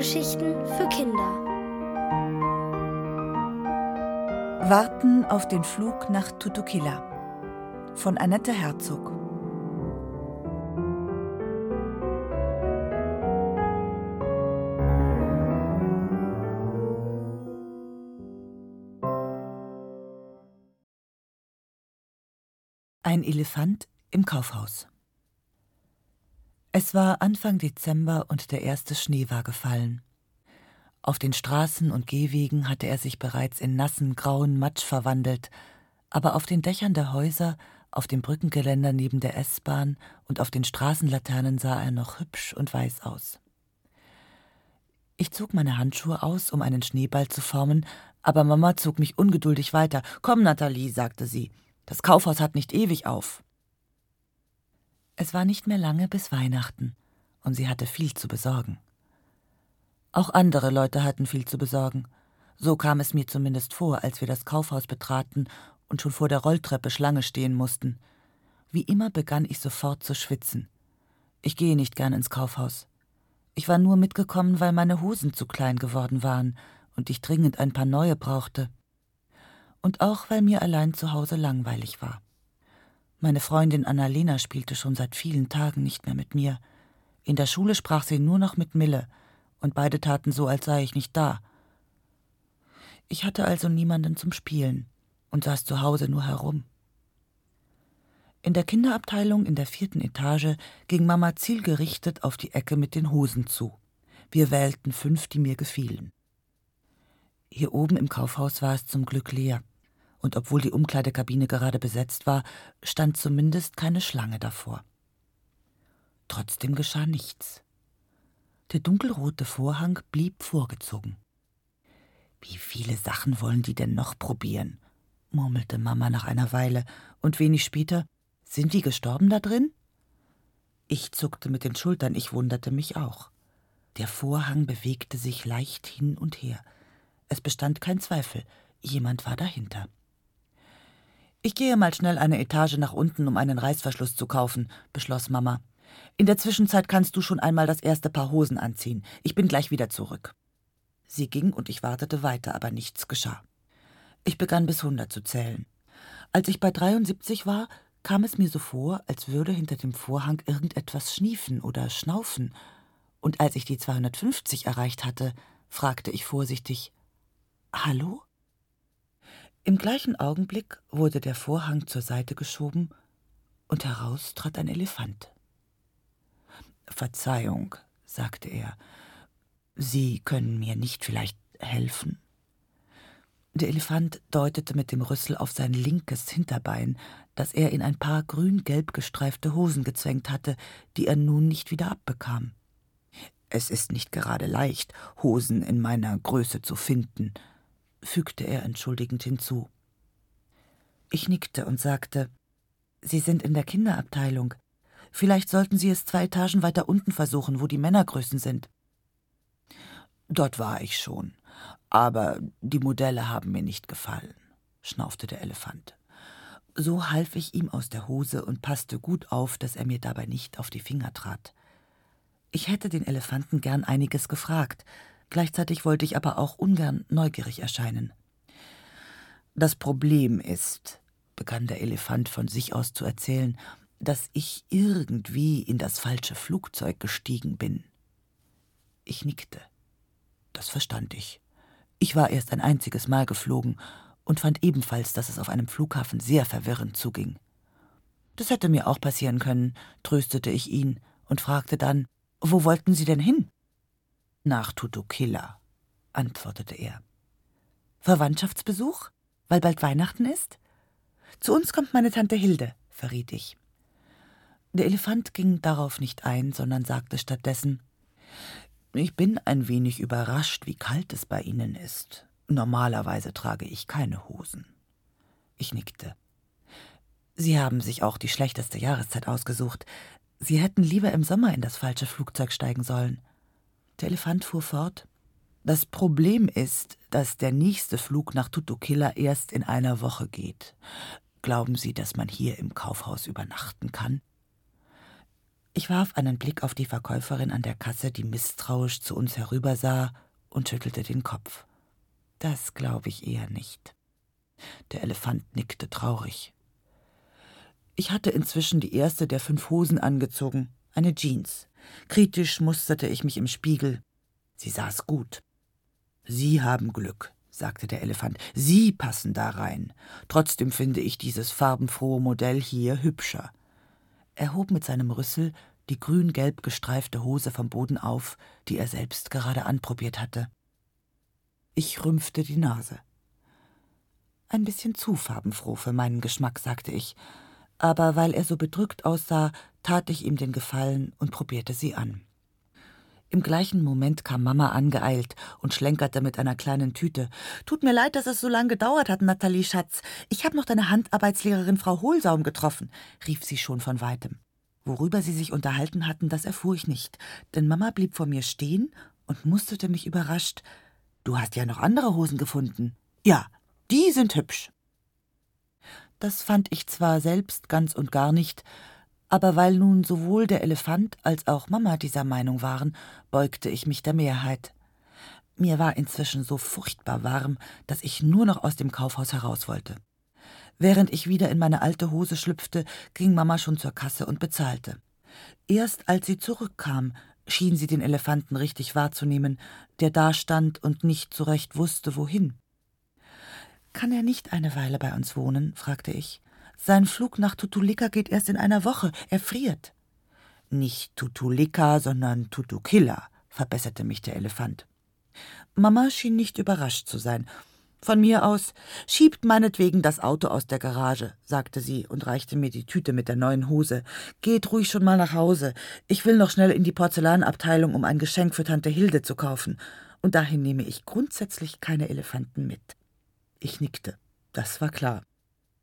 Hörgeschichten für Kinder. Warten auf den Flug nach Tutukila von Annette Herzog. Ein Elefant im Kaufhaus. Es war Anfang Dezember und der erste Schnee war gefallen. Auf den Straßen und Gehwegen hatte er sich bereits in nassen, grauen Matsch verwandelt, aber auf den Dächern der Häuser, auf dem Brückengeländer neben der S-Bahn und auf den Straßenlaternen sah er noch hübsch und weiß aus. Ich zog meine Handschuhe aus, um einen Schneeball zu formen, aber Mama zog mich ungeduldig weiter. Komm, Nathalie, sagte sie, das Kaufhaus hat nicht ewig auf. Es war nicht mehr lange bis Weihnachten, und sie hatte viel zu besorgen. Auch andere Leute hatten viel zu besorgen. So kam es mir zumindest vor, als wir das Kaufhaus betraten und schon vor der Rolltreppe Schlange stehen mussten. Wie immer begann ich sofort zu schwitzen. Ich gehe nicht gern ins Kaufhaus. Ich war nur mitgekommen, weil meine Hosen zu klein geworden waren und ich dringend ein paar neue brauchte. Und auch, weil mir allein zu Hause langweilig war. Meine Freundin Annalena spielte schon seit vielen Tagen nicht mehr mit mir. In der Schule sprach sie nur noch mit Mille, und beide taten so, als sei ich nicht da. Ich hatte also niemanden zum Spielen und saß zu Hause nur herum. In der Kinderabteilung in der vierten Etage ging Mama zielgerichtet auf die Ecke mit den Hosen zu. Wir wählten fünf, die mir gefielen. Hier oben im Kaufhaus war es zum Glück leer und obwohl die Umkleidekabine gerade besetzt war, stand zumindest keine Schlange davor. Trotzdem geschah nichts. Der dunkelrote Vorhang blieb vorgezogen. Wie viele Sachen wollen die denn noch probieren? murmelte Mama nach einer Weile, und wenig später Sind die gestorben da drin? Ich zuckte mit den Schultern, ich wunderte mich auch. Der Vorhang bewegte sich leicht hin und her. Es bestand kein Zweifel, jemand war dahinter. Ich gehe mal schnell eine Etage nach unten, um einen Reißverschluss zu kaufen, beschloss Mama. In der Zwischenzeit kannst du schon einmal das erste Paar Hosen anziehen. Ich bin gleich wieder zurück. Sie ging und ich wartete weiter, aber nichts geschah. Ich begann bis hundert zu zählen. Als ich bei 73 war, kam es mir so vor, als würde hinter dem Vorhang irgendetwas schniefen oder schnaufen. Und als ich die 250 erreicht hatte, fragte ich vorsichtig: Hallo? Im gleichen Augenblick wurde der Vorhang zur Seite geschoben und heraus trat ein Elefant. Verzeihung, sagte er, Sie können mir nicht vielleicht helfen? Der Elefant deutete mit dem Rüssel auf sein linkes Hinterbein, das er in ein paar grün-gelb gestreifte Hosen gezwängt hatte, die er nun nicht wieder abbekam. Es ist nicht gerade leicht, Hosen in meiner Größe zu finden, fügte er entschuldigend hinzu. Ich nickte und sagte Sie sind in der Kinderabteilung. Vielleicht sollten Sie es zwei Etagen weiter unten versuchen, wo die Männergrößen sind. Dort war ich schon, aber die Modelle haben mir nicht gefallen, schnaufte der Elefant. So half ich ihm aus der Hose und passte gut auf, dass er mir dabei nicht auf die Finger trat. Ich hätte den Elefanten gern einiges gefragt, Gleichzeitig wollte ich aber auch ungern neugierig erscheinen. Das Problem ist, begann der Elefant von sich aus zu erzählen, dass ich irgendwie in das falsche Flugzeug gestiegen bin. Ich nickte. Das verstand ich. Ich war erst ein einziges Mal geflogen und fand ebenfalls, dass es auf einem Flughafen sehr verwirrend zuging. Das hätte mir auch passieren können, tröstete ich ihn und fragte dann, wo wollten Sie denn hin? Nach Tutukilla, antwortete er. Verwandtschaftsbesuch? Weil bald Weihnachten ist? Zu uns kommt meine Tante Hilde, verriet ich. Der Elefant ging darauf nicht ein, sondern sagte stattdessen Ich bin ein wenig überrascht, wie kalt es bei Ihnen ist. Normalerweise trage ich keine Hosen. Ich nickte. Sie haben sich auch die schlechteste Jahreszeit ausgesucht. Sie hätten lieber im Sommer in das falsche Flugzeug steigen sollen. Der Elefant fuhr fort. Das Problem ist, dass der nächste Flug nach Tutukilla erst in einer Woche geht. Glauben Sie, dass man hier im Kaufhaus übernachten kann? Ich warf einen Blick auf die Verkäuferin an der Kasse, die misstrauisch zu uns herübersah, und schüttelte den Kopf. Das glaube ich eher nicht. Der Elefant nickte traurig. Ich hatte inzwischen die erste der fünf Hosen angezogen, eine Jeans. Kritisch musterte ich mich im Spiegel. Sie saß gut. Sie haben Glück, sagte der Elefant. Sie passen da rein. Trotzdem finde ich dieses farbenfrohe Modell hier hübscher. Er hob mit seinem Rüssel die grün-gelb gestreifte Hose vom Boden auf, die er selbst gerade anprobiert hatte. Ich rümpfte die Nase. Ein bisschen zu farbenfroh für meinen Geschmack, sagte ich, aber weil er so bedrückt aussah, tat ich ihm den Gefallen und probierte sie an. Im gleichen Moment kam Mama angeeilt und schlenkerte mit einer kleinen Tüte. Tut mir leid, dass es so lange gedauert hat, Nathalie Schatz. Ich habe noch deine Handarbeitslehrerin Frau Hohlsaum getroffen, rief sie schon von weitem. Worüber sie sich unterhalten hatten, das erfuhr ich nicht, denn Mama blieb vor mir stehen und musterte mich überrascht. Du hast ja noch andere Hosen gefunden. Ja, die sind hübsch. Das fand ich zwar selbst ganz und gar nicht, aber weil nun sowohl der Elefant als auch Mama dieser Meinung waren, beugte ich mich der Mehrheit. Mir war inzwischen so furchtbar warm, dass ich nur noch aus dem Kaufhaus heraus wollte. Während ich wieder in meine alte Hose schlüpfte, ging Mama schon zur Kasse und bezahlte. Erst als sie zurückkam, schien sie den Elefanten richtig wahrzunehmen, der dastand und nicht so recht wusste, wohin. Kann er nicht eine Weile bei uns wohnen? fragte ich. Sein Flug nach Tutulika geht erst in einer Woche. Er friert. Nicht Tutulika, sondern Tutukilla, verbesserte mich der Elefant. Mama schien nicht überrascht zu sein. Von mir aus schiebt meinetwegen das Auto aus der Garage, sagte sie und reichte mir die Tüte mit der neuen Hose. Geht ruhig schon mal nach Hause. Ich will noch schnell in die Porzellanabteilung, um ein Geschenk für Tante Hilde zu kaufen. Und dahin nehme ich grundsätzlich keine Elefanten mit. Ich nickte. Das war klar.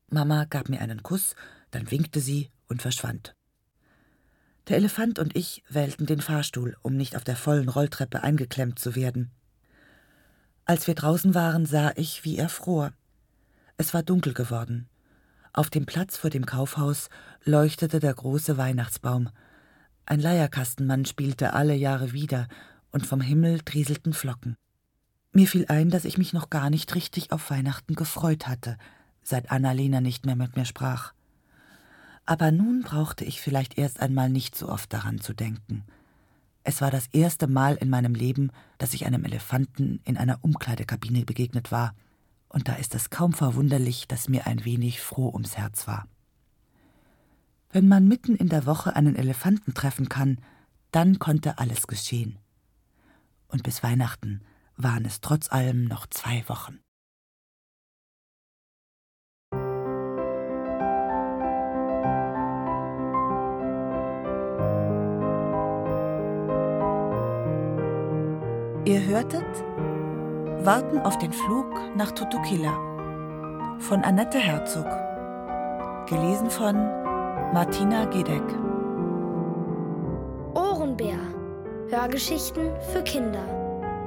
Mama gab mir einen Kuss, dann winkte sie und verschwand. Der Elefant und ich wählten den Fahrstuhl, um nicht auf der vollen Rolltreppe eingeklemmt zu werden. Als wir draußen waren, sah ich, wie er fror. Es war dunkel geworden. Auf dem Platz vor dem Kaufhaus leuchtete der große Weihnachtsbaum. Ein Leierkastenmann spielte alle Jahre wieder, und vom Himmel trieselten Flocken. Mir fiel ein, dass ich mich noch gar nicht richtig auf Weihnachten gefreut hatte – seit Annalena nicht mehr mit mir sprach. Aber nun brauchte ich vielleicht erst einmal nicht so oft daran zu denken. Es war das erste Mal in meinem Leben, dass ich einem Elefanten in einer Umkleidekabine begegnet war, und da ist es kaum verwunderlich, dass mir ein wenig froh ums Herz war. Wenn man mitten in der Woche einen Elefanten treffen kann, dann konnte alles geschehen. Und bis Weihnachten waren es trotz allem noch zwei Wochen. Ihr hörtet Warten auf den Flug nach Tutukila von Annette Herzog. Gelesen von Martina Gedeck. Ohrenbär. Hörgeschichten für Kinder.